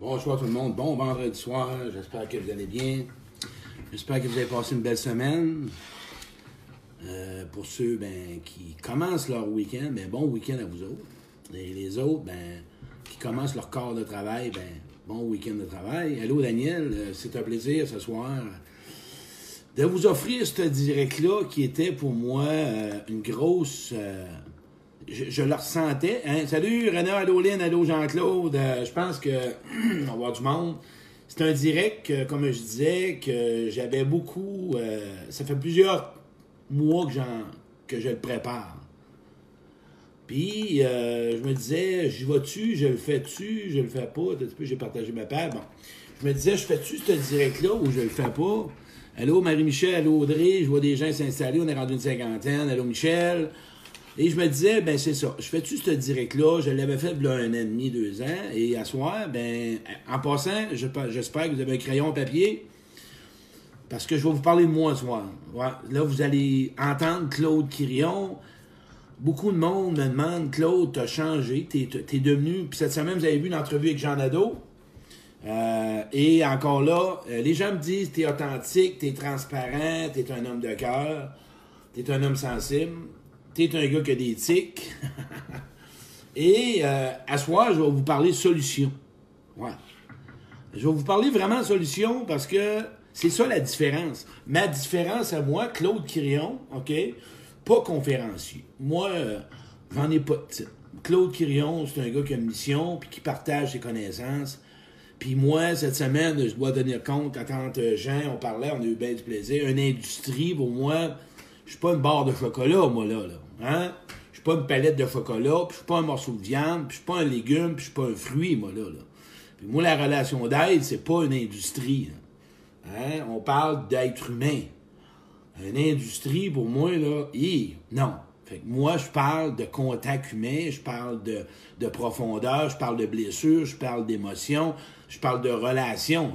Bonsoir tout le monde, bon vendredi soir, j'espère que vous allez bien. J'espère que vous avez passé une belle semaine. Euh, pour ceux ben, qui commencent leur week-end, ben, bon week-end à vous autres. Et les autres, ben, qui commencent leur corps de travail, ben, bon week-end de travail. Allô Daniel, euh, c'est un plaisir ce soir de vous offrir ce direct-là qui était pour moi euh, une grosse... je, je le ressentais. Hein? Salut René, allô Lynn, allô Jean-Claude. Euh, je pense que on va du monde. C'est un direct, comme je disais, que j'avais beaucoup... euh, ça fait plusieurs mois que, j'en, que je le prépare. Puis, euh, je me disais, j'y vas-tu, je le fais-tu, je le fais pas. Depuis peu, j'ai partagé ma page. Bon. Je me disais, je fais-tu ce direct-là ou je le fais pas? Allô, Marie-Michel, allô, Audrey, je vois des gens s'installer, on est rendu une cinquantaine. Allô, Michel. Et je me disais, ben c'est ça. Je fais-tu ce direct-là? Je l'avais fait il y a un an et demi, deux ans. Et à soir, ben, en passant, je- j'espère que vous avez un crayon, papier. Parce que je vais vous parler de moi ce soir. Là, vous allez entendre Claude Quirion. Beaucoup de monde me demande, Claude, t'as changé, t'es es devenu. Puis cette semaine, vous avez vu une entrevue avec Jean Nadeau. Euh, et encore là, euh, les gens me disent, t'es authentique, t'es transparent, t'es un homme de cœur, t'es un homme sensible, t'es un gars qui a des tics. et euh, à soir, je vais vous parler solution. Ouais. Je vais vous parler vraiment solution parce que c'est ça la différence. Ma différence à moi, Claude Quirion, OK, pas conférencier. Moi, euh, j'en ai pas de titre. Claude Quirion, c'est un gars qui a une mission puis qui partage ses connaissances. Puis moi, cette semaine, je dois tenir compte, quand euh, Jean, on parlait, on a eu bien du plaisir. Une industrie, pour moi, je suis pas une barre de chocolat, moi, là. là. Hein? Je suis pas une palette de chocolat, puis je suis pas un morceau de viande, puis je suis pas un légume, puis je suis pas un fruit, moi, là. là. Puis moi, la relation d'aide, c'est pas une industrie. là. Hein? On parle d'être humain. Une industrie, pour moi, là, hi, non. Fait que moi, je parle de contact humain, je parle de, de profondeur, je parle de blessure, je parle d'émotion, je parle de relations.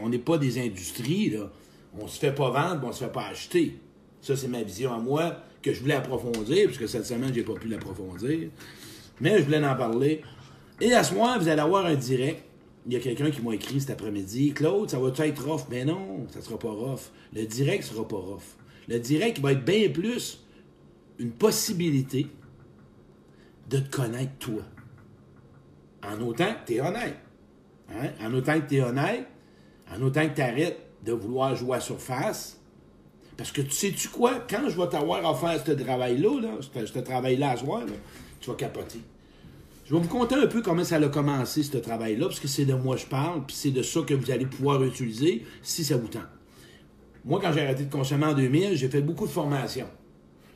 On n'est pas des industries, là. On se fait pas vendre, mais on se fait pas acheter. Ça, c'est ma vision à moi, que je voulais approfondir, parce que cette semaine, j'ai pas pu l'approfondir. Mais je voulais en parler. Et à ce moment, vous allez avoir un direct. Il y a quelqu'un qui m'a écrit cet après-midi. Claude, ça va être rough? Ben non, ça sera pas rough. Le direct sera pas rough. Le direct va être bien plus une possibilité de te connaître toi. En autant que tu es honnête. Hein? En autant que tu es honnête, en autant que tu arrêtes de vouloir jouer à surface. Parce que tu sais-tu quoi? Quand je vais t'avoir à faire ce travail-là, là, ce, travail-là à soir, là, tu vas capoter. Je vais vous conter un peu comment ça a commencé, ce travail-là, parce que c'est de moi que je parle, puis c'est de ça que vous allez pouvoir utiliser si ça vous tente. Moi, quand j'ai arrêté de consommer en 2000, j'ai fait beaucoup de formations.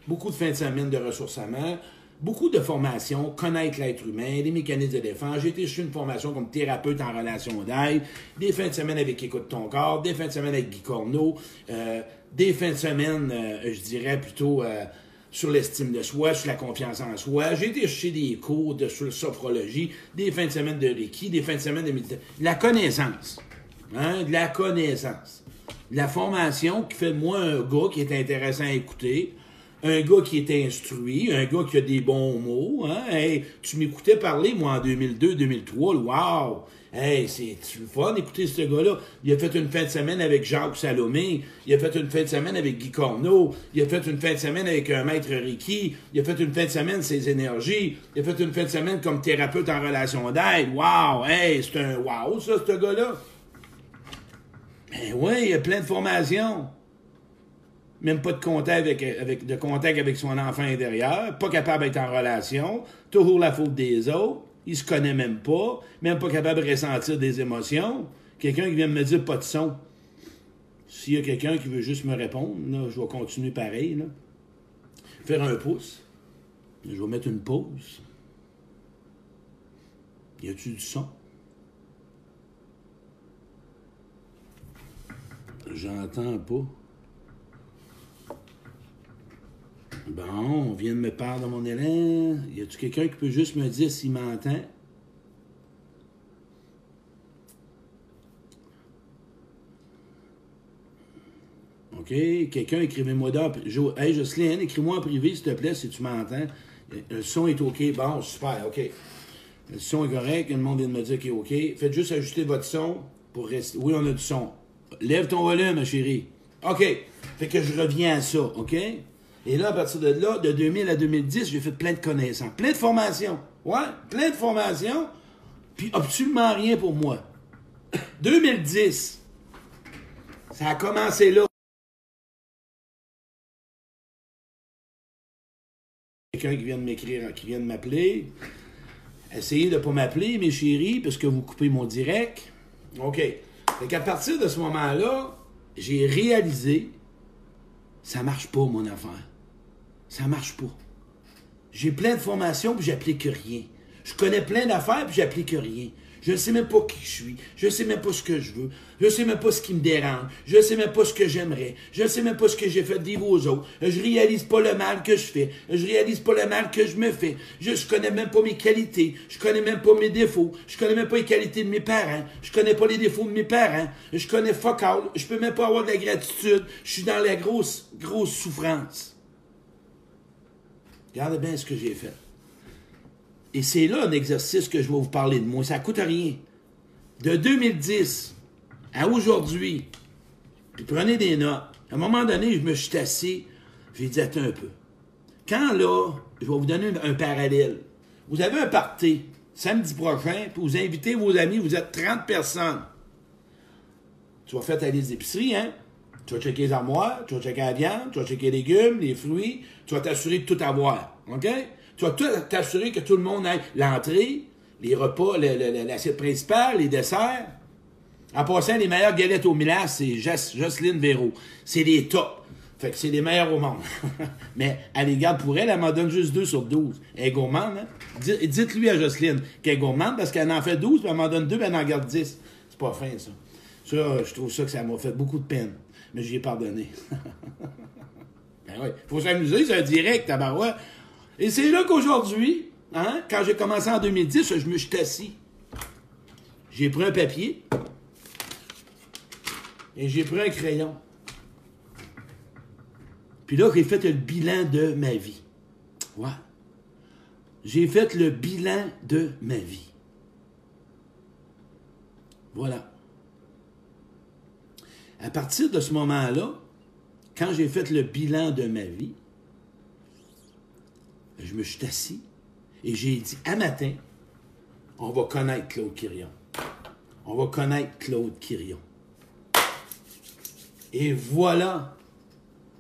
Beaucoup de fins de semaine de ressourcement, beaucoup de formations, connaître l'être humain, les mécanismes de défense. J'ai été chez une formation comme thérapeute en relation d'aide, des fins de semaine avec Écoute ton corps, des fins de semaine avec Guy Corneau, euh, des fins de semaine, euh, je dirais plutôt euh, sur l'estime de soi, sur la confiance en soi. J'ai été chez des cours de sur sophrologie, des fins de semaine de Reiki, des fins de semaine de méditation. La connaissance. Hein, de la connaissance. De la formation qui fait de moi un gars qui est intéressant à écouter, un gars qui est instruit, un gars qui a des bons mots. Hein? Hey, tu m'écoutais parler, moi, en 2002-2003. Wow! Hey, c'est le fun d'écouter ce gars-là. Il a fait une fin de semaine avec Jacques Salomé. Il a fait une fin de semaine avec Guy Corneau. Il a fait une fin de semaine avec un maître Reiki. Il a fait une fin de semaine ses énergies. Il a fait une fin de semaine comme thérapeute en relation d'aide. Wow! Hey, c'est un wow, ça, ce gars-là. Ben oui, il y a plein de formations. Même pas de contact avec, avec, de contact avec son enfant intérieur, pas capable d'être en relation, toujours la faute des autres, il se connaît même pas, même pas capable de ressentir des émotions. Quelqu'un qui vient me dire pas de son. S'il y a quelqu'un qui veut juste me répondre, là, je vais continuer pareil. Faire un pouce. Je vais mettre une pause. Y a-tu du son? J'entends pas. Bon, on vient de me parler de mon élan. Y a-tu quelqu'un qui peut juste me dire s'il m'entend? OK? Quelqu'un, écrivez-moi dans. Jo- Hey, Jocelyne, écris-moi en privé, s'il te plaît, si tu m'entends. Le son est OK. Bon, super, OK. Le son est correct, le monde vient de me dire qu'il est OK. Faites juste ajuster votre son pour rester. Oui, on a du son. Lève ton volume, ma chérie. OK. Fait que je reviens à ça, OK? Et là, à partir de là, de 2000 à 2010, j'ai fait plein de connaissances, plein de formations. Ouais, plein de formations, puis absolument rien pour moi. 2010, ça a commencé là. Quelqu'un qui vient de m'écrire, qui vient de m'appeler. Essayez de ne pas m'appeler, mes chéris, parce que vous coupez mon direct. OK. Fait qu'à partir de ce moment-là, j'ai réalisé, ça marche pas, mon affaire. Ça marche pas. J'ai plein de formations, puis j'applique rien. Je connais plein d'affaires, puis j'applique rien. Je ne sais même pas qui je suis. Je ne sais même pas ce que je veux. Je ne sais même pas ce qui me dérange. Je ne sais même pas ce que j'aimerais. Je ne sais même pas ce que j'ai fait vivre aux autres. Je réalise pas le mal que je fais. Je réalise pas le mal que je me fais. Je ne connais même pas mes qualités. Je connais même pas mes défauts. Je connais même pas les qualités de mes parents. Je connais pas les défauts de mes parents. Je connais fuck all. Je peux même pas avoir de la gratitude. Je suis dans la grosse, grosse souffrance. Regardez bien ce que j'ai fait. Et c'est là un exercice que je vais vous parler de moi. Ça ne coûte rien. De 2010 à aujourd'hui, puis prenez des notes. À un moment donné, je me suis assis, j'ai dit, attends un peu. Quand là, je vais vous donner un, parallèle. Vous avez un party samedi prochain, puis vous invitez vos amis, vous êtes 30 personnes. Tu vas faire ta liste d'épicerie, hein? Tu vas checker les armoires, tu vas checker la viande, tu vas checker les légumes, les fruits, tu vas t'assurer de tout avoir. OK? Tu vas t'assurer que tout le monde ait l'entrée, les repas, l'assiette principale, les desserts. En passant, les meilleures galettes au Milan, c'est Jocelyne Véro. C'est les tops. Fait que c'est les meilleurs au monde. Mais les garde pour elle, elle m'en donne juste 2 sur 12. Elle est gourmande, hein? Dites-lui à Jocelyne qu'elle est gourmande parce qu'elle en fait 12, puis elle m'en donne 2, puis elle en garde 10. C'est pas fin, ça. Ça, je trouve ça que ça m'a fait beaucoup de peine. Mais j'y ai pardonné. ben oui. Faut s'amuser, c'est un direct, tabarouette. Et c'est là qu'aujourd'hui, hein, quand j'ai commencé en 2010, je me suis assis. J'ai pris un papier et j'ai pris un crayon. Puis là, j'ai fait le bilan de ma vie. J'ai fait le bilan de ma vie. Voilà. À partir de ce moment-là, quand j'ai fait le bilan de ma vie, je me suis assis et j'ai dit, à matin, on va connaître Claude Quirion. On va connaître Claude Quirion. Et voilà,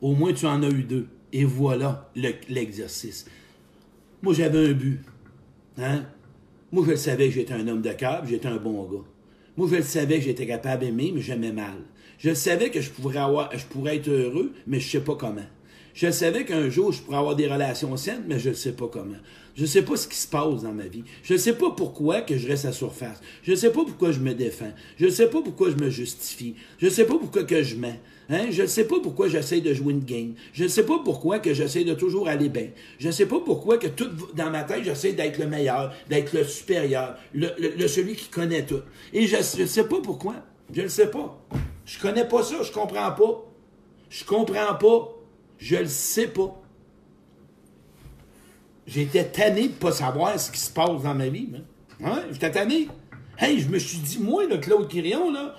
au moins tu en as eu deux. Et voilà l'exercice. Moi, j'avais un but. Hein? Moi, je savais que j'étais un homme de j'étais un bon gars. Moi, je le savais que j'étais capable d'aimer, mais j'aimais mal. Je savais que je pourrais, avoir, je pourrais être heureux, mais je sais pas comment. Je savais qu'un jour, je pourrais avoir des relations saines, mais je ne sais pas comment. Je ne sais pas ce qui se passe dans ma vie. Je ne sais pas pourquoi que je reste à surface. Je ne sais pas pourquoi je me défends. Je ne sais pas pourquoi je me justifie. Je ne sais pas pourquoi que je mens. Hein? Je ne sais pas pourquoi j'essaie de jouer une game. Je ne sais pas pourquoi que j'essaie de toujours aller bien. Je ne sais pas pourquoi que tout dans ma tête, j'essaie d'être le meilleur, d'être le supérieur, le, celui qui connaît tout. Et je ne sais pas pourquoi. Je ne sais pas. Je connais pas ça, je comprends pas. Je comprends pas. Je le sais pas. J'étais tanné de pas savoir ce qui se passe dans ma vie. Hein? J'étais tanné. Hey, je me suis dit, moi, le Claude Quirion, là,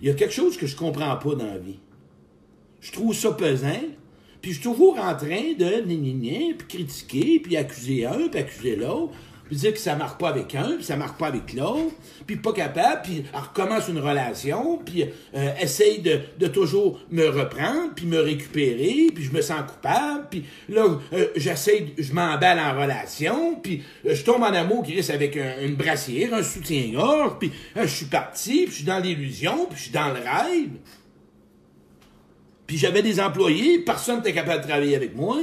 il y a quelque chose que je comprends pas dans la vie. Je trouve ça pesant, puis je suis toujours en train de puis critiquer, puis accuser un, puis accuser l'autre puis dire que ça marche pas avec un, puis ça marche pas avec l'autre, puis pas capable, puis elle recommence une relation, puis euh, essaye de, toujours me reprendre, puis me récupérer, puis je me sens coupable, puis là, euh, j'essaye, je m'emballe en relation, puis euh, je tombe en amour, qui reste avec une brassière, un soutien-gorge, puis je suis parti, puis je suis dans l'illusion, puis je suis dans le rêve. Puis j'avais des employés, personne n'était capable de travailler avec moi,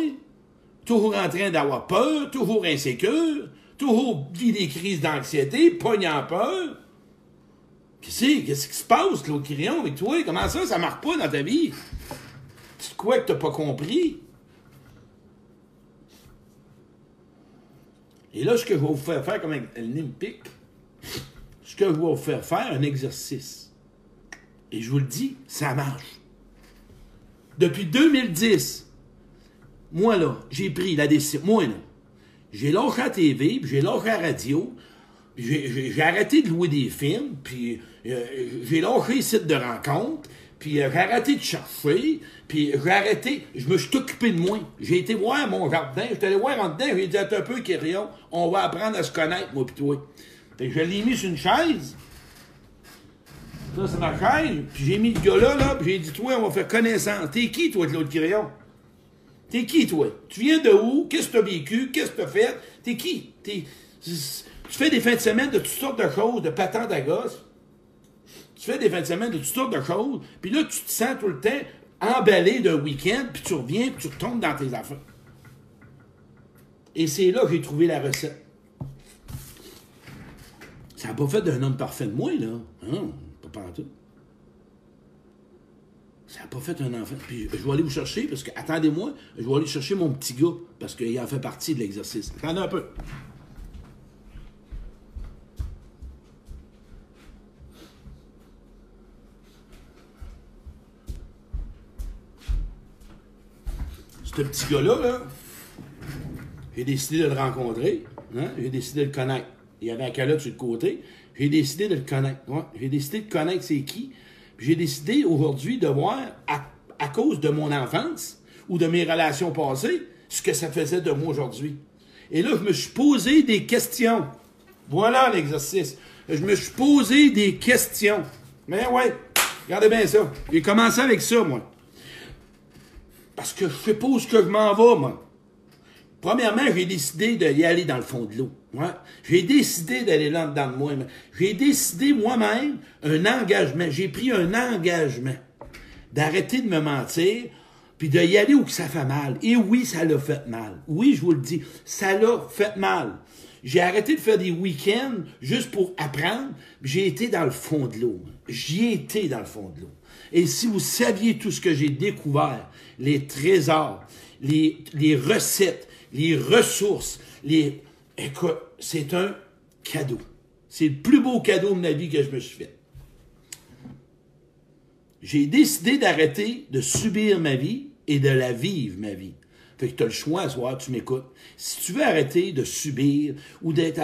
toujours en train d'avoir peur, toujours insécure, toujours vit des crises d'anxiété, pognant peur. Qu'est-ce qui se passe, Claude Quirion, avec toi? Comment ça, ça marche pas dans ta vie? C'est quoi que t'as pas compris? Et là, ce que je vais vous faire faire comme Olympique, ce que je vais vous faire faire, un exercice. Et je vous le dis, ça marche. Depuis 2010, moi là, j'ai pris la décision. Moi là, j'ai lâché la TV, puis j'ai lâché la radio, puis j'ai- arrêté de louer des films, puis euh, j'ai lâché les sites de rencontres, puis euh, j'ai arrêté de chercher, puis j'ai arrêté, je me suis occupé de moi. J'ai été voir mon jardin, j'étais allé voir en dedans, j'ai dit, un peu, Kyrion, on va apprendre à se connaître, moi pis toi. Fait que je l'ai mis sur une chaise, ça, c'est ma chaise. Puis j'ai mis le gars là, là, puis j'ai dit, toi, on va faire connaissance. T'es qui, toi, Claude Crayon? T'es qui, toi? Tu viens de où? Qu'est-ce que t'as vécu? Qu'est-ce que t'as fait? T'es qui? Tu fais des fins de semaine de toutes sortes de choses, de patentes à. Tu fais des fins de semaine de toutes sortes de choses, puis là, tu te sens tout le temps emballé d'un week-end, puis tu reviens, puis tu retombes dans tes affaires. Et c'est là que j'ai trouvé la recette. Ça n'a pas fait d'un homme parfait de moi, là. Hein? Pas partout. Ça n'a pas fait un enfant. Puis je vais aller vous chercher, parce que, attendez-moi, je vais aller chercher mon petit gars, parce qu'il en fait partie de l'exercice. Attendez un peu. Ce petit gars-là, là, j'ai décidé de le rencontrer. hein, J'ai décidé de le connaître. Il y avait un calotte sur le côté. J'ai décidé de le connaître. J'ai décidé de connaître c'est qui. J'ai décidé aujourd'hui de voir, à, cause de mon enfance ou de mes relations passées, ce que ça faisait de moi aujourd'hui. Et là, je me suis posé des questions. Voilà l'exercice. Je me suis posé des questions. Mais ouais, regardez bien ça. J'ai commencé avec ça, moi. Parce que je ce que je m'en vais, moi. Premièrement, j'ai décidé d'y aller dans le fond de l'eau. J'ai décidé d'aller là dedans de moi. J'ai décidé moi-même un engagement. J'ai pris un engagement d'arrêter de me mentir, puis d'y aller où ça fait mal. Et oui, ça l'a fait mal. Oui, je vous le dis, ça l'a fait mal. J'ai arrêté de faire des week-ends juste pour apprendre. J'ai été dans le fond de l'eau. J'y ai été dans le fond de l'eau. Et si vous saviez tout ce que j'ai découvert, les trésors, les recettes, les ressources, les... Écoute, c'est un cadeau. C'est le plus beau cadeau de ma vie que je me suis fait. J'ai décidé d'arrêter de subir ma vie et de la vivre, ma vie. Fait que tu as le choix à soir, tu m'écoutes. Si tu veux arrêter de subir ou d'être...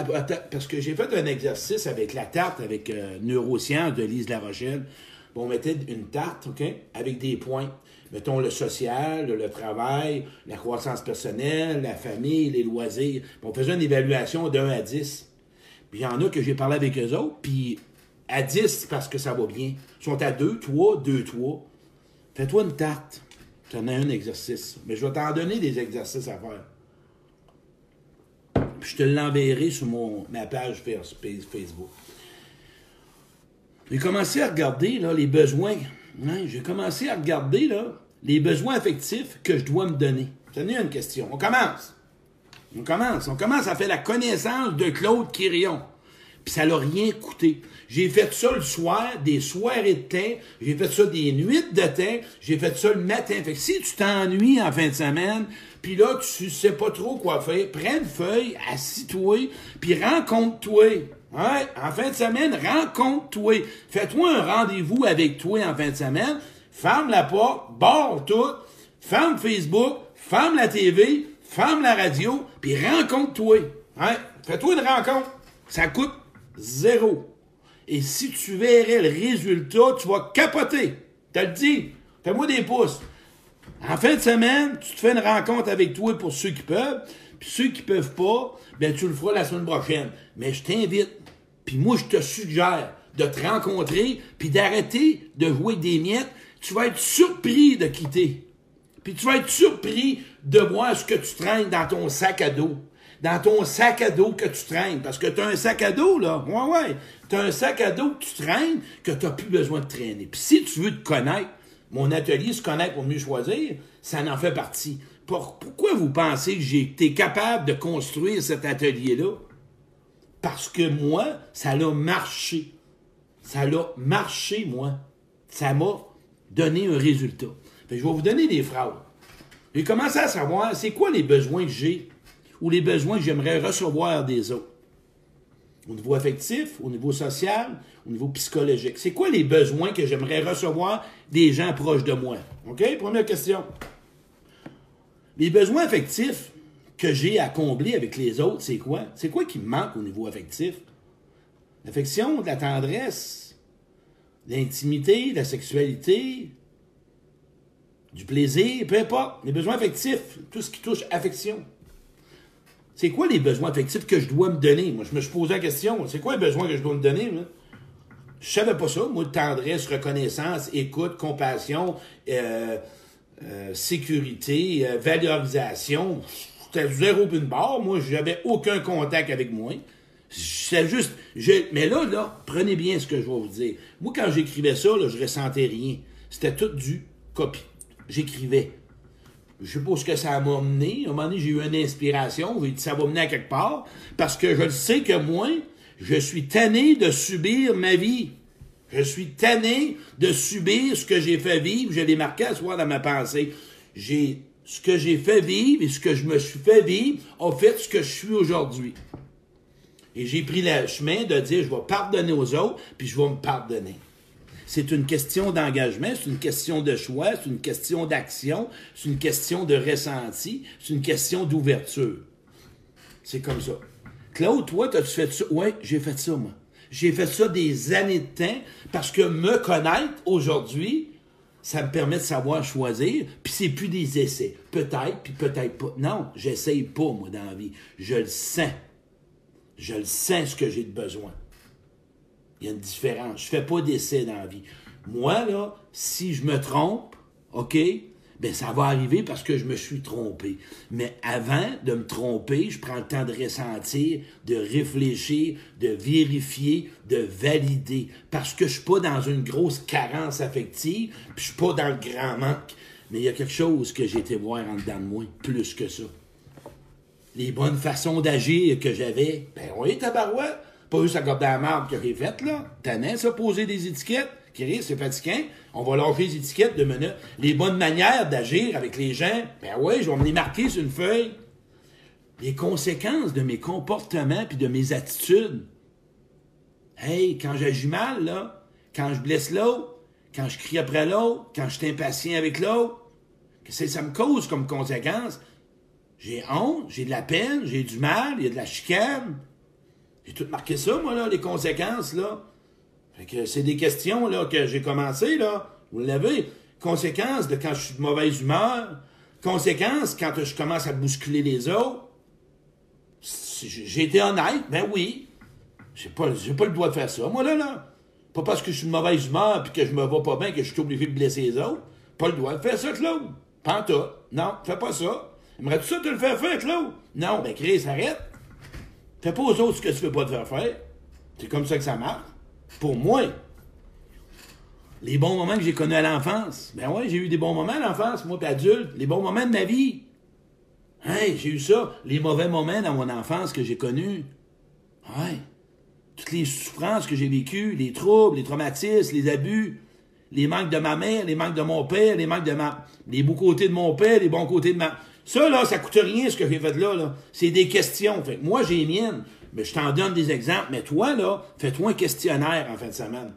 Parce que j'ai fait un exercice avec la tarte, avec euh, Neurosciences de Lise La Rochelle. Bon, on mettait une tarte, OK, avec des points. Mettons le social, le travail, la croissance personnelle, la famille, les loisirs. On faisait une évaluation d'un à 10. Puis il y en a que j'ai parlé avec eux autres, puis à 10, c'est parce que ça va bien. Ils sont à 2, 3, 2, 3. Fais-toi une tarte. Tu en as un exercice. Mais je vais t'en donner des exercices à faire. Puis je te l'enverrai sur mon, ma page Face- Facebook. J'ai commencé à regarder là, les besoins. Hein, J'ai commencé à regarder là, les besoins affectifs que je dois me donner. C'est une question. On commence. On commence. On commence à faire la connaissance de Claude Quirion. Puis ça l'a rien coûté. J'ai fait ça le soir, des soirées de thé. J'ai fait ça des nuits de thé. J'ai fait ça le matin. Fait que si tu t'ennuies en fin de semaine, puis là, tu sais pas trop quoi faire, prends une feuille, assis-toi, puis rencontre-toi. Ouais, en fin de semaine, rencontre-toi. Fais-toi un rendez-vous avec toi en fin de semaine. Ferme la porte, barre tout, ferme Facebook, ferme la TV, ferme la radio, puis rencontre-toi. Hein? Fais-toi une rencontre. Ça coûte zéro. Et si tu verrais le résultat, tu vas capoter. Te le dis. Fais-moi des pouces. En fin de semaine, tu te fais une rencontre avec toi pour ceux qui peuvent, puis ceux qui peuvent pas, ben tu le feras la semaine prochaine. Mais je t'invite, puis moi je te suggère de te rencontrer, puis d'arrêter de jouer des miettes. Tu vas être surpris de quitter. Puis tu vas être surpris de voir ce que tu traînes dans ton sac à dos. Dans ton sac à dos que tu traînes. Parce que tu as un sac à dos, là. Ouais, ouais. Tu as un sac à dos que tu traînes que tu n'as plus besoin de traîner. Puis si tu veux te connaître, mon atelier se connaître pour mieux choisir, ça en fait partie. Pour- pourquoi vous pensez que j'ai été capable de construire cet atelier-là? Parce que moi, ça l'a marché. Ça l'a marché, moi. Ça m'a donné un résultat. Je vais vous donner des phrases. J'ai commencé à savoir c'est quoi les besoins que j'ai? Ou les besoins que j'aimerais recevoir des autres. Au niveau affectif, au niveau social, au niveau psychologique. C'est quoi les besoins que j'aimerais recevoir des gens proches de moi? OK? Première question. Les besoins affectifs que j'ai à combler avec les autres, c'est quoi? C'est quoi qui me manque au niveau affectif? L'affection, de la tendresse, l'intimité, la sexualité, du plaisir, peu importe. Les besoins affectifs, tout ce qui touche affection. C'est quoi les besoins affectifs que je dois me donner? Moi, je me suis posé la question. C'est quoi les besoins que je dois me donner? Je savais pas ça. Moi, tendresse, reconnaissance, écoute, compassion, euh, euh, sécurité, euh, valorisation. J'étais zéro une barre. Moi, j'avais aucun contact avec moi. C'est juste. mais là, là, prenez bien ce que je vais vous dire. Moi, quand j'écrivais ça, là, je ressentais rien. C'était tout du copie. J'écrivais. Je sais pas ce que ça m'a amené. À un moment donné, j'ai eu une inspiration. J'ai dit, ça va mener à quelque part. Parce que je sais que moi, je suis tanné de subir ma vie. Je suis tanné de subir ce que j'ai fait vivre. Je l'ai marqué à soir dans ma pensée. Ce que j'ai fait vivre et ce que je me suis fait vivre a fait ce que je suis aujourd'hui. Et j'ai pris le chemin de dire, je vais pardonner aux autres, puis je vais me pardonner. C'est une question d'engagement, c'est une question de choix, c'est une question d'action, c'est une question de ressenti, c'est une question d'ouverture. C'est comme ça. Claude, toi, as-tu fait ça? Oui, j'ai fait ça, moi. J'ai fait ça des années de temps parce que me connaître aujourd'hui, ça me permet de savoir choisir, puis c'est plus des essais. Peut-être, puis peut-être pas. Non, j'essaye pas, moi, dans la vie. Je le sens. Je le sens ce que j'ai de besoin. Il y a une différence. Je fais pas d'essais dans la vie. Moi, là, si je me trompe, OK, ben ça va arriver parce que je me suis trompé. Mais avant de me tromper, je prends le temps de ressentir, de réfléchir, de vérifier, de valider. Parce que je suis pas dans une grosse carence affective, puis je suis pas dans le grand manque. Mais il y a quelque chose que j'ai été voir en dedans de moi, plus que ça. Les bonnes façons d'agir que j'avais, ben oui, tabarouette. Pas juste à garder la marque que j'ai faite, là. T'as ça, poser des étiquettes. Chris, c'est fatigant. On va lâcher les étiquettes de mener Les bonnes manières d'agir avec les gens, ben oui, je vais me les marquer sur une feuille. Les conséquences de mes comportements puis de mes attitudes. Hey, quand j'agis mal, là, quand je blesse l'autre, quand je crie après l'autre, quand je suis impatient avec l'autre, qu'est-ce que ça me cause comme conséquence? J'ai honte, j'ai de la peine, j'ai du mal, il y a de la chicane. J'ai tout marqué ça, moi, là, les conséquences, là c'est des questions là, que j'ai commencé, là. Vous l'avez. Conséquences de quand je suis de mauvaise humeur. Conséquences quand je commence à bousculer les autres. J'ai été honnête, ben oui. J'ai pas, pas le droit de faire ça. Moi, là, là. Pas parce que je suis de mauvaise humeur et que je me vois pas bien que je suis obligé de blesser les autres. Pas le droit de faire ça, Claude. Panta. Non, fais pas ça. Aimerais-tu ça te le faire faire, Claude? Non, ben Chris, arrête. Fais pas aux autres ce que tu veux pas te faire faire. C'est comme ça que ça marche pour moi. Les bons moments que j'ai connus à l'enfance. Ben ouais, j'ai eu des bons moments à l'enfance, moi, puis adulte. Les bons moments de ma vie. Hey, j'ai eu ça. Les mauvais moments dans mon enfance que j'ai connus. Ouais. Toutes les souffrances que j'ai vécues, les troubles, les traumatismes, les abus, les manques de ma mère, les manques de mon père, les manques de ma. Les beaux côtés de mon père, les bons côtés de ma. Ça, là, ça coûte rien ce que j'ai fait là, là. C'est des questions. Fait moi, j'ai les miennes. Mais je t'en donne des exemples. Mais toi, là, fais-toi un questionnaire en fin de semaine.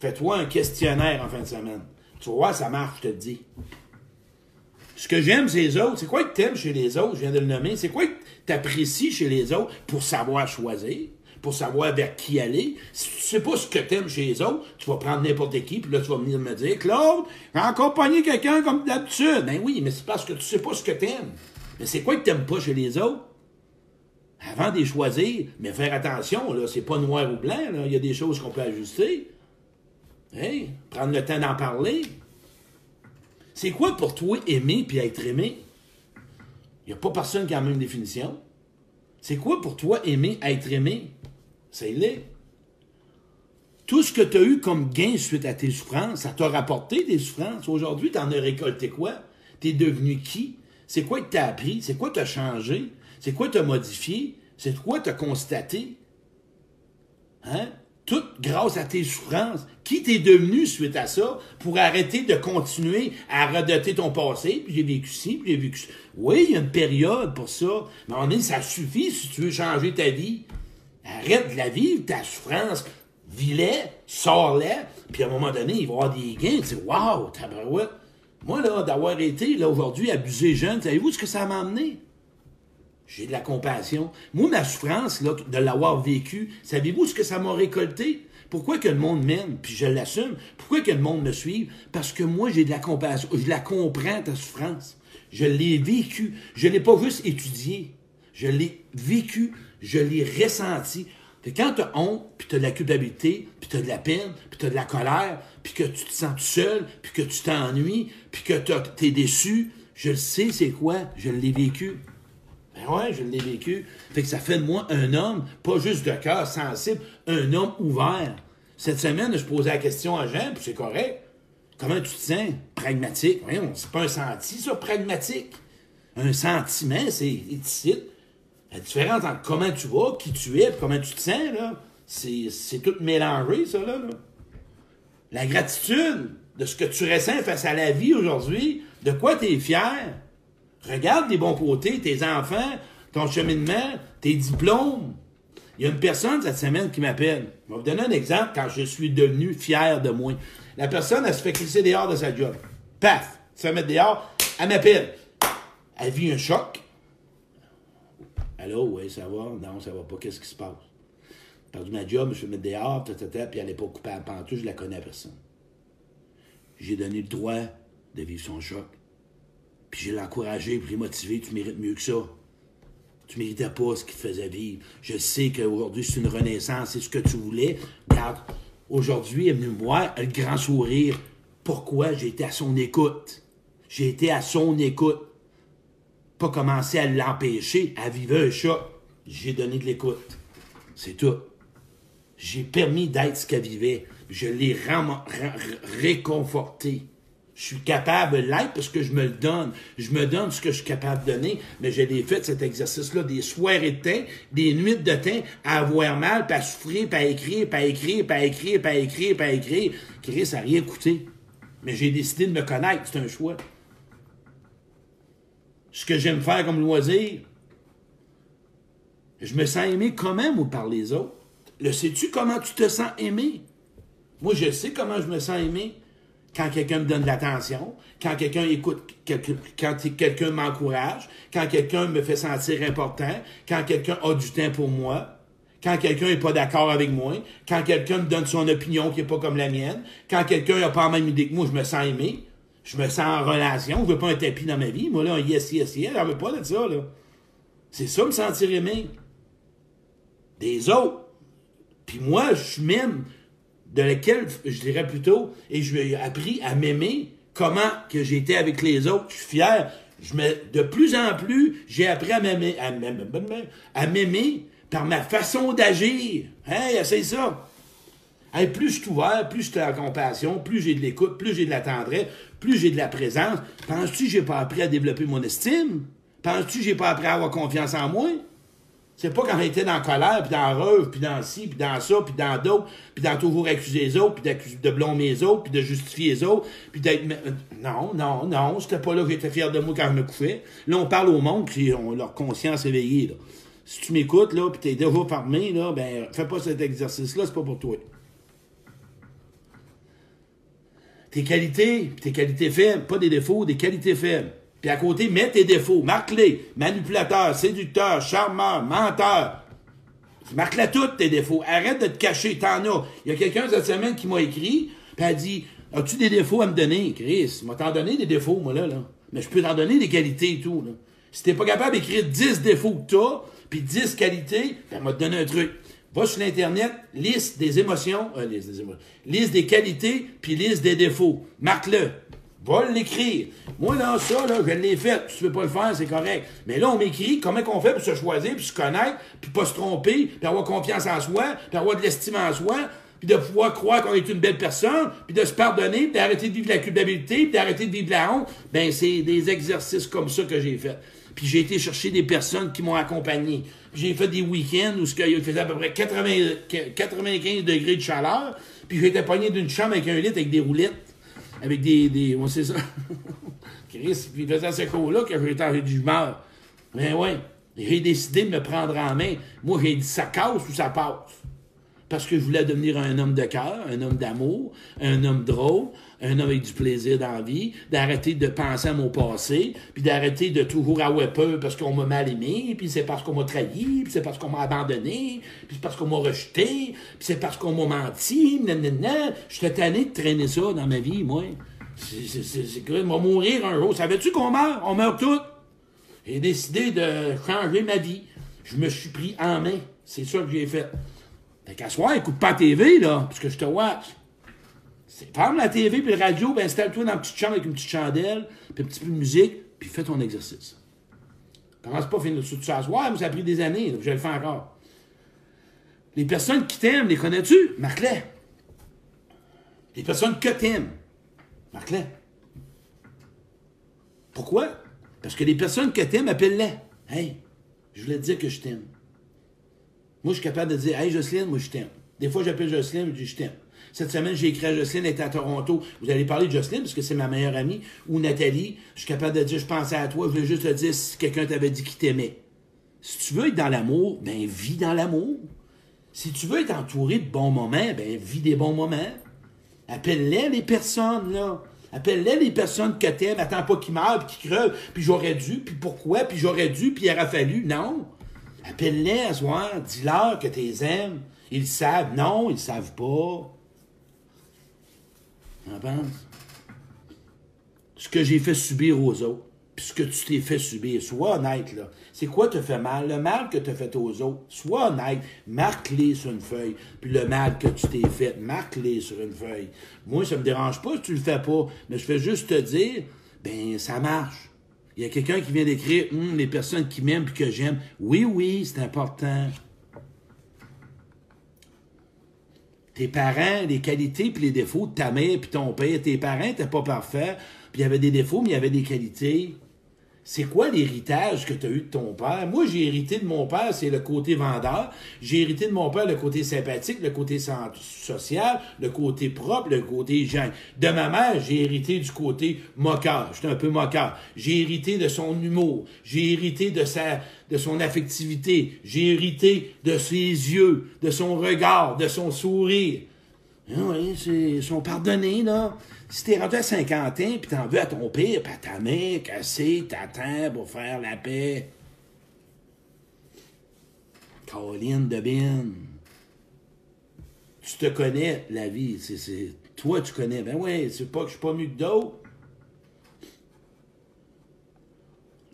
Fais-toi un questionnaire en fin de semaine. Tu vois, ça marche, je te dis. Ce que j'aime chez les autres, c'est quoi que t'aimes chez les autres, je viens de le nommer, c'est quoi que t'apprécies chez les autres pour savoir choisir, pour savoir vers qui aller. Si tu sais pas ce que t'aimes chez les autres, tu vas prendre n'importe qui, puis là, tu vas venir me dire, Claude, pogné quelqu'un comme d'habitude. Ben oui, mais c'est parce que tu sais pas ce que t'aimes. Mais c'est quoi que t'aimes pas chez les autres? avant de choisir, mais faire attention, là, c'est pas noir ou blanc, là. il y a des choses qu'on peut ajuster. Hey, prendre le temps d'en parler. C'est quoi pour toi aimer puis être aimé? Il n'y a pas personne qui a la même définition. C'est quoi pour toi aimer, être aimé? C'est l'est. Tout ce que tu as eu comme gain suite à tes souffrances, ça t'a rapporté des souffrances. Aujourd'hui, tu en as récolté quoi? Tu es devenu qui? C'est quoi que tu as appris? C'est quoi que tu as changé? C'est quoi t'as modifié? C'est quoi t'as constaté? Hein? Tout grâce à tes souffrances. Qui t'es devenu suite à ça pour arrêter de continuer à redoter ton passé? Puis j'ai vécu ci, puis j'ai vécu ça. Oui, il y a une période pour ça. Mais moment donné, ça suffit si tu veux changer ta vie. Arrête de la vivre, ta souffrance. Vis-la, sors-la, puis à un moment donné, il va y avoir des gains. Tu dis, waouh, Moi, là, d'avoir été, là, aujourd'hui, abusé jeune, savez-vous ce que ça m'a amené? J'ai de la compassion. Moi, ma souffrance, de l'avoir vécu, savez-vous ce que ça m'a récolté? Pourquoi que le monde m'aime, puis je l'assume? Pourquoi que le monde me suit? Parce que moi, j'ai de la compassion. Je la comprends, ta souffrance. Je l'ai vécu. Je ne l'ai pas juste étudié. Je l'ai vécu. Je l'ai ressenti. Quand tu as honte, puis tu as de la culpabilité, puis tu as de la peine, puis tu as de la colère, puis que tu te sens tout seul, puis que tu t'ennuies, puis que tu es déçu, je le sais c'est quoi, je l'ai vécu. Ben ouais, je l'ai vécu. Fait que ça fait de moi un homme, pas juste de cœur sensible, un homme ouvert. Cette semaine, je posais la question à Jean, puis c'est correct. Comment tu te sens? Pragmatique. Voyons, c'est pas un senti, ça, pragmatique. Un sentiment, c'est. La différence entre comment tu vas, qui tu es, comment tu te sens, là, c'est tout mélangé, ça, là, là. La gratitude de ce que tu ressens face à la vie aujourd'hui, de quoi tu es fier? Regarde les bons côtés, tes enfants, ton cheminement, tes diplômes. Il y a une personne cette semaine qui m'appelle. Je vais vous donner un exemple quand je suis devenu fier de moi. La personne, elle se fait crisser dehors de sa job. Paf! Se mettre dehors. Elle m'appelle. Elle vit un choc. Allô, oui, ça va? Non, ça va pas. Qu'est-ce qui se passe? Perdu ma job, je me suis mettre dehors, tata, puis elle n'est pas coupée à pantoute, je la connais à personne. J'ai donné le droit de vivre son choc. Puis j'ai l'encouragé, puis l'ai motivé, tu mérites mieux que ça. Tu méritais pas ce qui te faisait vivre. Je sais qu'aujourd'hui, c'est une renaissance, c'est ce que tu voulais. Regarde, aujourd'hui, elle est venue me voir, le grand sourire. Pourquoi? J'ai été à son écoute. J'ai été à son écoute. Pas commencer à l'empêcher, à vivre un choc. J'ai donné de l'écoute. C'est tout. J'ai permis d'être ce qu'elle vivait. Je l'ai réconforté. Je suis capable de l'être parce que je me le donne. Je me donne ce que je suis capable de donner, mais j'ai fait cet exercice-là des soirées de temps, des nuits de temps à avoir mal, puis à souffrir, puis à écrire, puis à écrire, puis à écrire, à écrire, puis à écrire. Écrire, ça n'a rien coûté. Mais j'ai décidé de me connaître, c'est un choix. Ce que j'aime faire comme loisir, je me sens aimé quand même ou par les autres. Le sais-tu comment tu te sens aimé? Moi, je sais comment je me sens aimé quand quelqu'un me donne de l'attention, quand quelqu'un écoute, quand quelqu'un m'encourage, quand quelqu'un me fait sentir important, quand quelqu'un a du temps pour moi, quand quelqu'un n'est pas d'accord avec moi, quand quelqu'un me donne son opinion qui n'est pas comme la mienne, quand quelqu'un n'a pas la même idée que moi, je me sens aimé, je me sens en relation, je veux pas un tapis dans ma vie. Moi, là, un yes, yes, yes, j'en veux pas de ça, là. C'est ça, me sentir aimé. Des autres. Puis moi, je même de laquelle, je dirais plutôt, et je ai appris à m'aimer, comment que j'étais avec les autres, je suis fier. Je me, de plus en plus, j'ai appris à m'aimer, à m'aimer par ma façon d'agir. Hey, c'est ça. Hey, plus je suis ouvert, plus j'ai de la compassion, plus j'ai de l'écoute, plus j'ai de la tendresse, plus j'ai de la présence. Penses-tu que j'ai pas appris à développer mon estime? Penses-tu que j'ai pas appris à avoir confiance en moi? C'est pas quand j'étais dans la colère, puis dans rêve, puis dans ci, puis dans ça, puis dans d'autres, puis dans toujours accuser les autres, puis de blâmer les autres, puis de justifier les autres, puis d'être... Non, non, non, c'était pas là que j'étais fier de moi quand je me couchais. Là, on parle au monde, puis on leur conscience éveillée, là. Si tu m'écoutes, là, puis t'es déjà parmi, là, ben, fais pas cet exercice-là, c'est pas pour toi. Tes qualités, tes qualités faibles, pas des défauts, des qualités faibles. Puis à côté, mets tes défauts. Marque-les. Manipulateur, séducteur, charmeur, menteur. Marque-les toutes tes défauts. Arrête de te cacher. T'en as. Il y a quelqu'un cette semaine qui m'a écrit, puis a dit As-tu des défauts à me donner, Chris M'a t'en donné des défauts, moi, là, là. Mais je peux t'en donner des qualités et tout, là. Si t'es pas capable d'écrire 10 défauts que t'as, puis 10 qualités, ben, m'a te donner un truc. Va sur l'Internet, liste des émotions, euh, liste des des qualités, puis liste des défauts. Marque-le. Va l'écrire. Moi, là, ça, là, je l'ai fait. Si tu veux pas le faire, c'est correct. Mais là, on m'écrit comment on fait pour se choisir, puis se connaître, puis pas se tromper, puis avoir confiance en soi, puis avoir de l'estime en soi, puis de pouvoir croire qu'on est une belle personne, puis de se pardonner, puis d'arrêter de vivre la culpabilité, puis d'arrêter de vivre la honte. Ben, c'est des exercices comme ça que j'ai fait. Puis j'ai été chercher des personnes qui m'ont accompagné. J'ai fait des week-ends où il faisait à peu près 80, 95 degrés de chaleur, puis j'étais pogné d'une chambre avec un lit avec des roulettes avec des. des sait ça. Chris, puis faisait ce cours-là que j'étais en meurs. Mais ouais, j'ai décidé de me prendre en main. Moi, j'ai dit ça casse ou ça passe? Parce que je voulais devenir un homme de cœur, un homme d'amour, un homme drôle, un homme avec du plaisir dans la vie, d'arrêter de penser à mon passé, puis d'arrêter de toujours avoir peur parce qu'on m'a mal aimé, puis c'est parce qu'on m'a trahi, puis c'est parce qu'on m'a abandonné, puis c'est parce qu'on m'a rejeté, puis c'est parce qu'on m'a menti, nanana. J'étais tanné de traîner ça dans ma vie, moi. C'est que on va mourir un jour. Savais-tu qu'on meurt? On meurt tous. J'ai décidé de changer ma vie. Je me suis pris en main. C'est ça que j'ai fait. Fait qu'à soir, écoute pas la TV, là, parce que je te watch. Ferme la TV puis le radio, ben installe-toi dans une petite chambre avec une petite chandelle, puis un petit peu de musique, puis fais ton exercice. Commence pas à finir tout ça soir, mais ça a pris des années, je vais le faire encore. Les personnes qui t'aiment, les connais-tu? Marc-les. Les personnes que t'aimes, marque-les. Pourquoi? Parce que les personnes que t'aimes, appelle-les. Hey, je voulais te dire que je t'aime. Moi, je suis capable de dire, hey, Jocelyne, moi, je t'aime. Des fois, j'appelle Jocelyne, je dis, je t'aime. Cette semaine, j'ai écrit à Jocelyne, elle était à Toronto. Vous allez parler de Jocelyne, parce que c'est ma meilleure amie, ou Nathalie. Je suis capable de dire, je pensais à toi, je voulais juste te dire si quelqu'un t'avait dit qu'il t'aimait. Si tu veux être dans l'amour, ben, vis dans l'amour. Si tu veux être entouré de bons moments, ben, vis des bons moments. Appelle-les, les personnes, là. Appelle-les les personnes que t'aimes. Attends pas qu'ils meurent, qu'ils crevent, puis j'aurais dû, puis pourquoi, puis j'aurais dû, puis il aurait fallu. Non. Appelle-les à soir. Dis-leur que tu les aimes. Ils savent. Non, ils savent pas. En pense? Ce que j'ai fait subir aux autres, puis ce que tu t'es fait subir, sois honnête, là. C'est quoi te fait mal? Le mal que tu as fait aux autres, sois honnête, marque-les sur une feuille. Puis le mal que tu t'es fait, marque-les sur une feuille. Moi, ça me dérange pas si tu le fais pas, mais je fais juste te dire, ben, ça marche. Il y a quelqu'un qui vient d'écrire, hum, les personnes qui m'aiment et que j'aime. Oui, oui, c'est important. tes parents, les qualités puis les défauts de ta mère puis ton père. Tes parents n'étaient pas parfaits, puis il y avait des défauts, mais il y avait des qualités. C'est quoi l'héritage que tu as eu de ton père? Moi, j'ai hérité de mon père, c'est le côté vendeur. J'ai hérité de mon père le côté sympathique, le côté social, le côté propre, le côté gêne. De ma mère, j'ai hérité du côté moqueur. J'étais un peu moqueur. J'ai hérité de son humour. J'ai hérité de sa, de son affectivité. J'ai hérité de ses yeux, de son regard, de son sourire. Ah oui, ils sont pardonnés, là. Si t'es rendu à 50 ans, puis t'en veux à ton père, puis à ta mère, casser, t'attends pour faire la paix. Caroline de Tu te connais, la vie. C'est, Toi, tu connais. Ben ouais, c'est pas que je suis pas mieux que d'autres.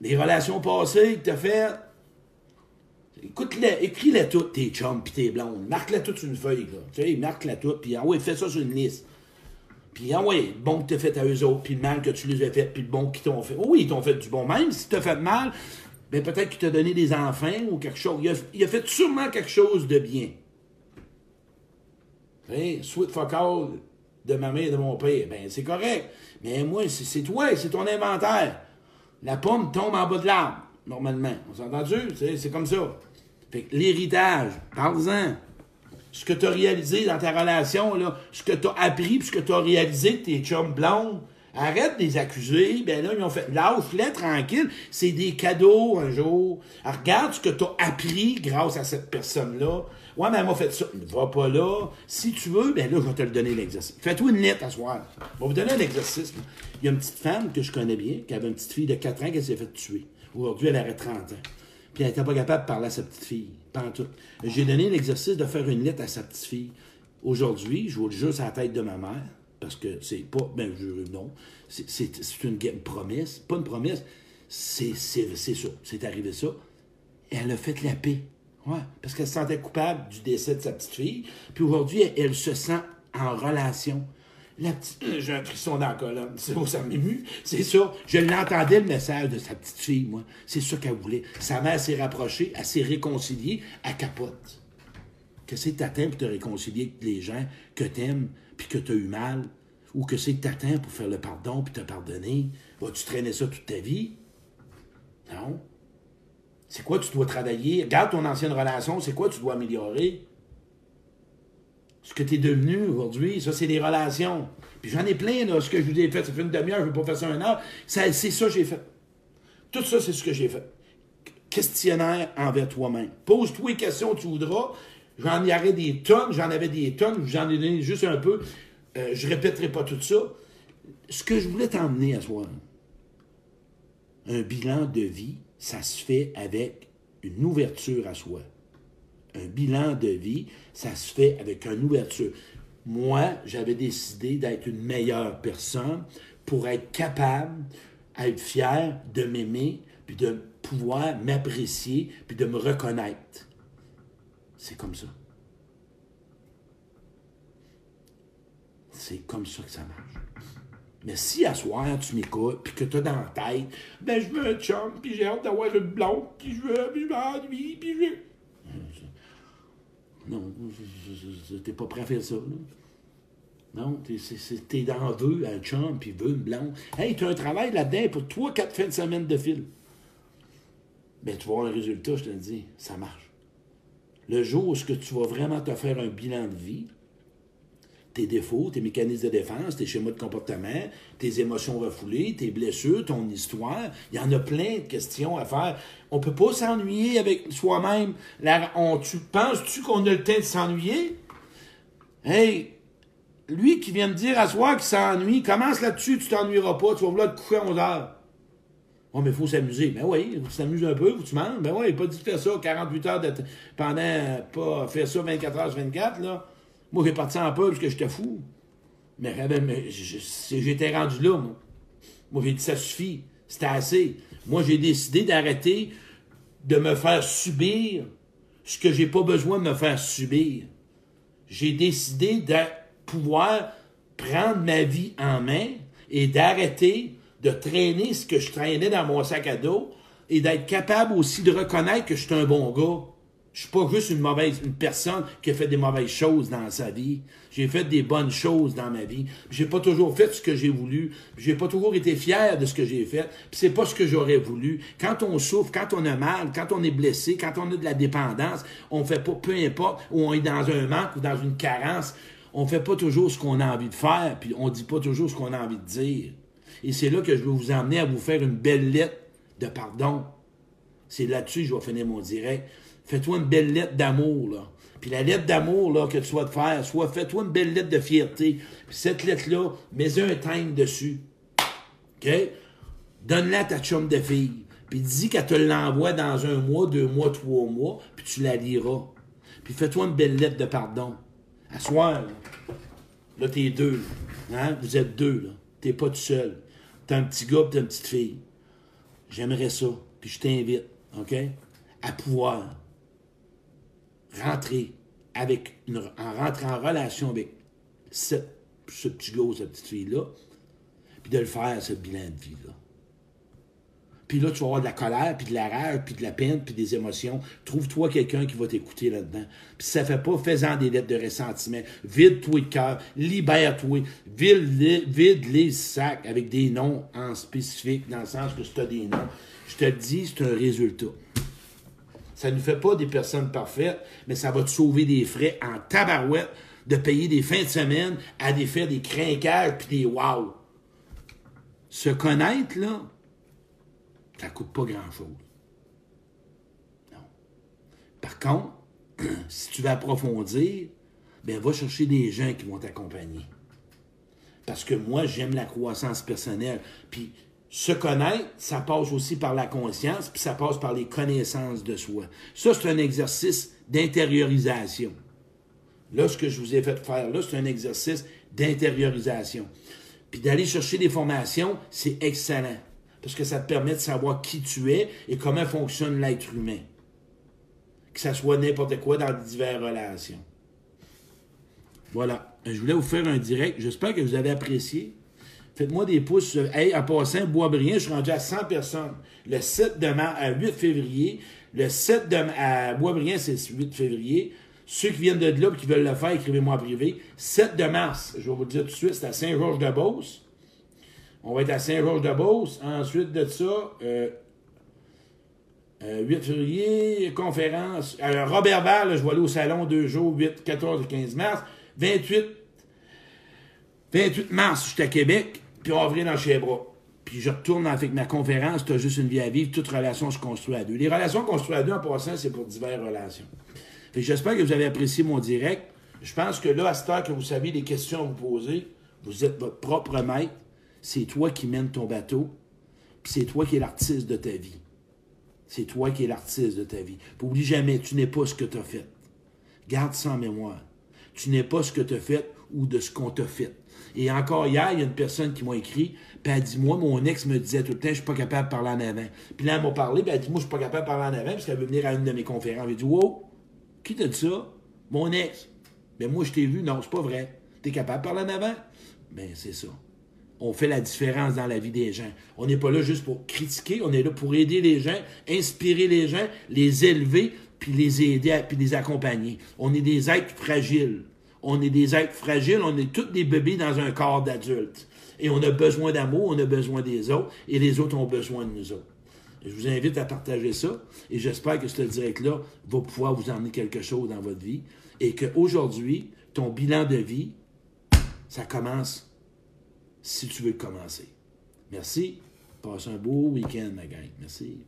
Les relations passées que t'as faites. Écoute-les, écris-les toutes, tes chums pis tes blondes. Marque-les toutes sur une feuille, là. Tu sais, marque-les toutes, puis ouais, fais ça sur une liste. Puis, oui, le bon que tu as fait à eux autres, puis le mal que tu les as fait, puis le bon qu'ils t'ont fait. Oui, ils t'ont fait du bon. Même si tu as fait mal, ben peut-être qu'il t'a donné des enfants ou quelque chose. Il a, fait sûrement quelque chose de bien. Hein? Sweet fuck all de ma mère et de mon père. Ben, c'est correct. Mais moi, c'est toi, c'est ton inventaire. La pomme tombe en bas de l'arbre, normalement. On s'entend entendu? C'est comme ça. L'héritage, parle-en ce que tu as réalisé dans ta relation, là, ce que tu as appris, puis ce que tu as réalisé de tes chums blondes. Arrête de les accuser. Ben là, ils ont fait lâche-les tranquille. C'est des cadeaux un jour. regarde ce que tu as appris grâce à cette personne-là. Ouais, mais elle m'a fait ça. Ne va pas là. Si tu veux, ben là, je vais te le donner l'exercice. Fais-toi une lettre à soir. Je vais vous donner un exercice. Il y a une petite femme que je connais bien, qui avait une petite fille de 4 ans qui s'est fait tuer. Aujourd'hui, elle aurait 30 ans. Puis elle n'était pas capable de parler à sa petite fille. J'ai donné l'exercice de faire une lettre à sa petite fille. Aujourd'hui, je vous le jure, à la tête de ma mère, parce que c'est pas. Ben, je, non. C'est une, promesse. Pas une promesse. C'est ça. C'est arrivé ça. Elle a fait la paix. Ouais. Parce qu'elle se sentait coupable du décès de sa petite fille. Puis aujourd'hui, elle, se sent en relation. La petite... Euh, j'ai un frisson dans la colonne. C'est ça m'émue? C'est ça. Je l'entendais, le message de sa petite fille, moi. C'est ça qu'elle voulait. Sa mère s'est rapprochée, elle s'est réconciliée, capote. Que c'est t'attends pour te réconcilier avec les gens que t'aimes, puis que t'as eu mal, ou que c'est que pour faire le pardon, puis te pardonner. Vas-tu traîner ça toute ta vie? Non. C'est quoi tu dois travailler? Regarde ton ancienne relation, c'est quoi tu dois améliorer? Ce que tu es devenu aujourd'hui, ça, c'est des relations. Puis j'en ai plein, là, ce que je vous ai fait, ça fait une demi-heure, je ne veux pas faire ça un heure. c'est ça que j'ai fait. Tout ça, c'est ce que j'ai fait. Questionnaire envers toi-même. Pose-toi les questions que tu voudras. J'en y aurais des tonnes, j'en avais des tonnes, j'en ai donné juste un peu. Euh, je répéterai pas tout ça. Ce que je voulais t'emmener à soi, un bilan de vie, ça se fait avec une ouverture à soi. Un bilan de vie, ça se fait avec une ouverture. Moi, j'avais décidé d'être une meilleure personne pour être capable, être fier de m'aimer, puis de pouvoir m'apprécier, puis de me reconnaître. C'est comme ça. C'est comme ça que ça marche. Mais si à soir, tu m'écoutes, puis que tu as dans la tête, ben je veux un chum, puis j'ai hâte d'avoir une blonde, puis je veux, puis je puis je veux. Non, t'es pas prêt à faire ça. Là. Non, t'es dans deux, un chum, puis veux une blonde. Hey, tu as un travail là-dedans pour trois, quatre fins de semaine de fil. Ben, tu vas voir le résultat, je te le dis, ça marche. Le jour où tu vas vraiment te faire un bilan de vie, tes défauts, tes mécanismes de défense, tes schémas de comportement, tes émotions refoulées, tes blessures, ton histoire. Il y en a plein de questions à faire. On peut pas s'ennuyer avec soi-même. Tu penses-tu qu'on a le temps de s'ennuyer? Hey, lui qui vient me dire à soi qu'il s'ennuie, commence là-dessus, tu t'ennuieras pas, tu vas vouloir te coucher à 11 heures. Oh, mais il faut s'amuser. Ben oui, il faut un peu, tu manges. Ben oui, pas dit de faire ça 48 heures de pendant, pas faire ça 24 heures sur 24, là. Moi, j'ai parti en peu parce que j'étais fou. Mais, j'étais rendu là, moi. Moi, j'ai dit, ça suffit. C'était assez. Moi, j'ai décidé d'arrêter de me faire subir ce que j'ai pas besoin de me faire subir. J'ai décidé de pouvoir prendre ma vie en main et d'arrêter de traîner ce que je traînais dans mon sac à dos et d'être capable aussi de reconnaître que je suis un bon gars. Je suis pas juste une mauvaise, personne qui a fait des mauvaises choses dans sa vie. J'ai fait des bonnes choses dans ma vie. J'ai pas toujours fait ce que j'ai voulu. J'ai pas toujours été fier de ce que j'ai fait. C'est pas ce que j'aurais voulu. Quand on souffre, quand on a mal, quand on est blessé, quand on a de la dépendance, on fait pas, peu importe, où on est dans un manque ou dans une carence, on fait pas toujours ce qu'on a envie de faire, puis on dit pas toujours ce qu'on a envie de dire. Et c'est là que je veux vous emmener à vous faire une belle lettre de pardon. C'est là-dessus que je vais finir mon direct fais-toi une belle lettre d'amour, là. Puis la lettre d'amour, là, que tu vas te faire, soit fais-toi une belle lettre de fierté. Puis cette lettre-là, mets un time dessus. OK? Donne-la à ta chum de fille. Puis dis qu'elle te l'envoie dans un mois, deux mois, trois mois, puis tu la liras. Puis fais-toi une belle lettre de pardon. À soir, là, là t'es deux. Hein? Vous êtes deux, là. T'es pas tout seul. T'as un petit gars t'as une petite fille. J'aimerais ça. Puis je t'invite, OK? À pouvoir rentrer avec en rentrant en relation avec ce petit gars cette petite fille-là, puis de le faire, ce bilan de vie-là. Puis là, tu vas avoir de la colère, puis de la rage, puis de la peine, puis des émotions. Trouve-toi quelqu'un qui va t'écouter là-dedans. Puis ça fait pas, fais-en des lettres de ressentiment. Vide-toi le cœur, libère-toi, vide, vide les sacs avec des noms en spécifique, dans le sens que si tu as des noms. Je te dis, c'est un résultat. Ça ne fait pas des personnes parfaites, mais ça va te sauver des frais en tabarouette de payer des fins de semaine à des faire des crinquages puis des wow. Se connaître, là, ça coûte pas grand-chose. Non. Par contre, si tu veux approfondir, ben va chercher des gens qui vont t'accompagner. Parce que moi, j'aime la croissance personnelle. Puis se connaître, ça passe aussi par la conscience, puis ça passe par les connaissances de soi. Ça, c'est un exercice d'intériorisation. Là, ce que je vous ai fait faire là, c'est un exercice d'intériorisation. Puis d'aller chercher des formations, c'est excellent. Parce que ça te permet de savoir qui tu es et comment fonctionne l'être humain. Que ça soit n'importe quoi dans diverses relations. Voilà. Je voulais vous faire un direct. J'espère que vous avez apprécié. Faites-moi des pouces. Hey, en passant, Boisbriand, je suis rendu à 100 personnes. Le 7 de mars à 8 février. Le 7 de à Boisbriand, c'est 8 février. Ceux qui viennent de là et qui veulent le faire, écrivez-moi en privé. 7 de mars, je vais vous dire tout de suite, c'est à Saint-Georges-de-Beauce. On va être à Saint-Georges-de-Beauce. Ensuite de ça, euh, 8 euh, février, conférence. Euh, Robert Val, je vais aller au salon deux jours, 8, 14 et 15 mars. 28, 28 mars, je suis à Québec puis on va dans Chebra. Puis je retourne avec ma conférence, tu as juste une vie à vivre, toute relation se construit à deux. Les relations construites à deux, en passant, c'est pour diverses relations. j'espère que vous avez apprécié mon direct. Je pense que là, à cette heure que vous savez les questions à vous poser, vous êtes votre propre maître. C'est toi qui mènes ton bateau. Puis c'est toi qui es l'artiste de ta vie. C'est toi qui es l'artiste de ta vie. Puis oublie jamais, tu n'es pas ce que tu as fait. Garde ça en mémoire. Tu n'es pas ce que tu as fait ou de ce qu'on t'a fait. Et encore hier, il y a une personne qui m'a écrit, puis elle dit Moi, mon ex me disait tout le temps, je suis pas capable de parler en avant. Puis là, elle m'a parlé, puis elle dit Moi, je suis pas capable de parler en avant, parce qu'elle veut venir à une de mes conférences. Elle dit Wow, qui t'a dit ça? Mon ex. Mais moi, je t'ai vu, non, c'est pas vrai. Tu es capable de parler en avant? Ben, c'est ça. On fait la différence dans la vie des gens. On n'est pas là juste pour critiquer, on est là pour aider les gens, inspirer les gens, les élever, puis les aider, puis les accompagner. On est des êtres fragiles. On est des êtres fragiles, on est tous des bébés dans un corps d'adulte. Et on a besoin d'amour, on a besoin des autres, et les autres ont besoin de nous autres. Je vous invite à partager ça, et j'espère que ce direct-là va pouvoir vous emmener quelque chose dans votre vie, et qu'aujourd'hui, ton bilan de vie, ça commence si tu veux commencer. Merci. Passe un beau week-end, ma gang. Merci.